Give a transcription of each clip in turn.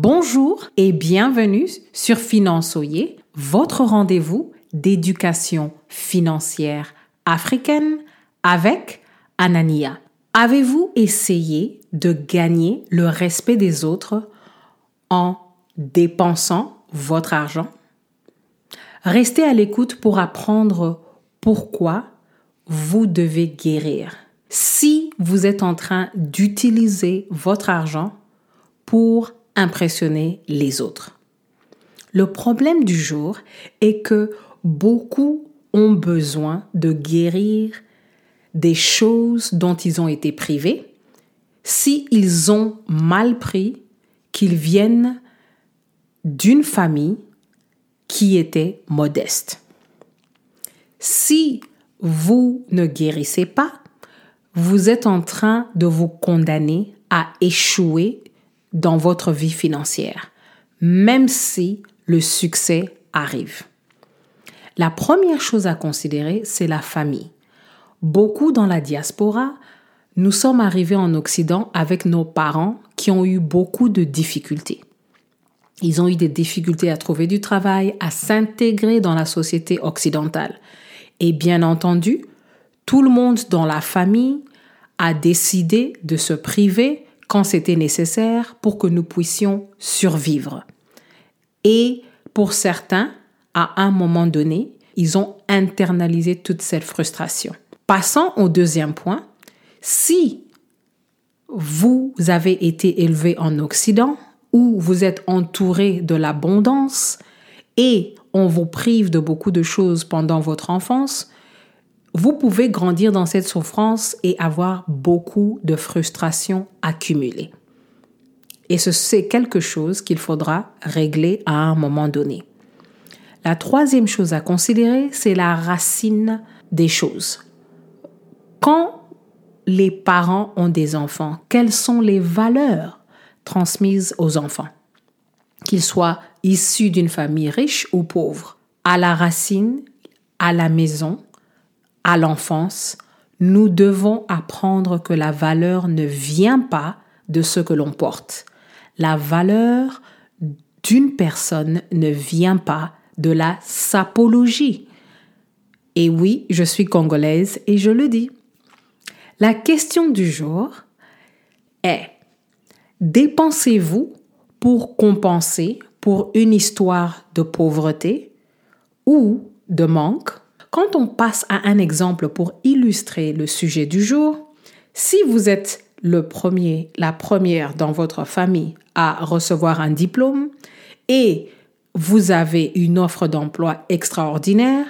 Bonjour et bienvenue sur Finançoyer, votre rendez-vous d'éducation financière africaine avec Anania. Avez-vous essayé de gagner le respect des autres en dépensant votre argent? Restez à l'écoute pour apprendre pourquoi vous devez guérir. Si vous êtes en train d'utiliser votre argent pour impressionner les autres. Le problème du jour est que beaucoup ont besoin de guérir des choses dont ils ont été privés si ils ont mal pris qu'ils viennent d'une famille qui était modeste. Si vous ne guérissez pas, vous êtes en train de vous condamner à échouer dans votre vie financière, même si le succès arrive. La première chose à considérer, c'est la famille. Beaucoup dans la diaspora, nous sommes arrivés en Occident avec nos parents qui ont eu beaucoup de difficultés. Ils ont eu des difficultés à trouver du travail, à s'intégrer dans la société occidentale. Et bien entendu, tout le monde dans la famille a décidé de se priver quand c'était nécessaire pour que nous puissions survivre. Et pour certains, à un moment donné, ils ont internalisé toute cette frustration. Passons au deuxième point. Si vous avez été élevé en Occident, où vous êtes entouré de l'abondance et on vous prive de beaucoup de choses pendant votre enfance, vous pouvez grandir dans cette souffrance et avoir beaucoup de frustrations accumulées. Et c'est quelque chose qu'il faudra régler à un moment donné. La troisième chose à considérer, c'est la racine des choses. Quand les parents ont des enfants, quelles sont les valeurs transmises aux enfants? Qu'ils soient issus d'une famille riche ou pauvre. À la racine, à la maison, à l'enfance, nous devons apprendre que la valeur ne vient pas de ce que l'on porte. La valeur d'une personne ne vient pas de la sapologie. Et oui, je suis congolaise et je le dis. La question du jour est, dépensez-vous pour compenser pour une histoire de pauvreté ou de manque? Quand on passe à un exemple pour illustrer le sujet du jour, si vous êtes le premier, la première dans votre famille à recevoir un diplôme et vous avez une offre d'emploi extraordinaire,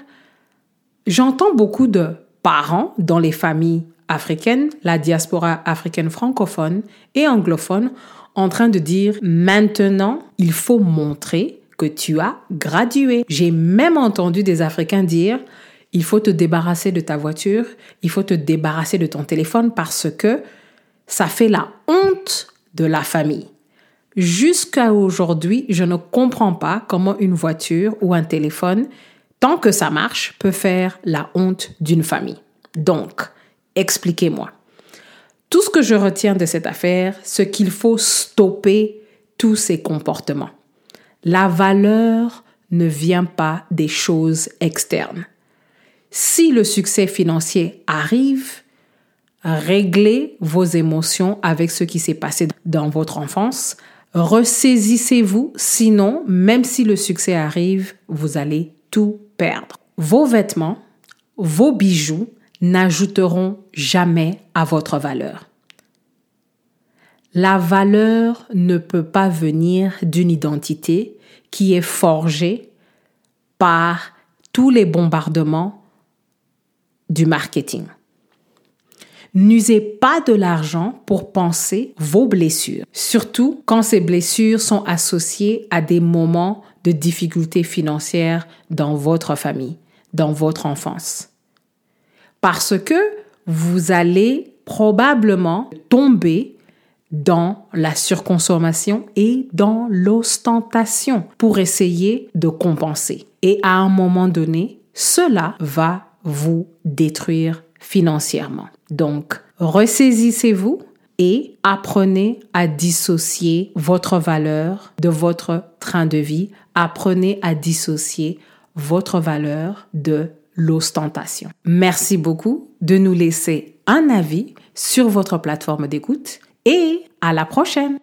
j'entends beaucoup de parents dans les familles africaines, la diaspora africaine francophone et anglophone, en train de dire maintenant, il faut montrer que tu as gradué. J'ai même entendu des Africains dire il faut te débarrasser de ta voiture, il faut te débarrasser de ton téléphone parce que ça fait la honte de la famille. Jusqu'à aujourd'hui, je ne comprends pas comment une voiture ou un téléphone, tant que ça marche, peut faire la honte d'une famille. Donc, expliquez-moi. Tout ce que je retiens de cette affaire, c'est qu'il faut stopper tous ces comportements. La valeur ne vient pas des choses externes. Si le succès financier arrive, réglez vos émotions avec ce qui s'est passé dans votre enfance. Ressaisissez-vous, sinon, même si le succès arrive, vous allez tout perdre. Vos vêtements, vos bijoux n'ajouteront jamais à votre valeur. La valeur ne peut pas venir d'une identité qui est forgée par tous les bombardements du marketing. N'usez pas de l'argent pour penser vos blessures, surtout quand ces blessures sont associées à des moments de difficultés financières dans votre famille, dans votre enfance. Parce que vous allez probablement tomber dans la surconsommation et dans l'ostentation pour essayer de compenser. Et à un moment donné, cela va vous détruire financièrement. Donc, ressaisissez-vous et apprenez à dissocier votre valeur de votre train de vie. Apprenez à dissocier votre valeur de l'ostentation. Merci beaucoup de nous laisser un avis sur votre plateforme d'écoute et à la prochaine.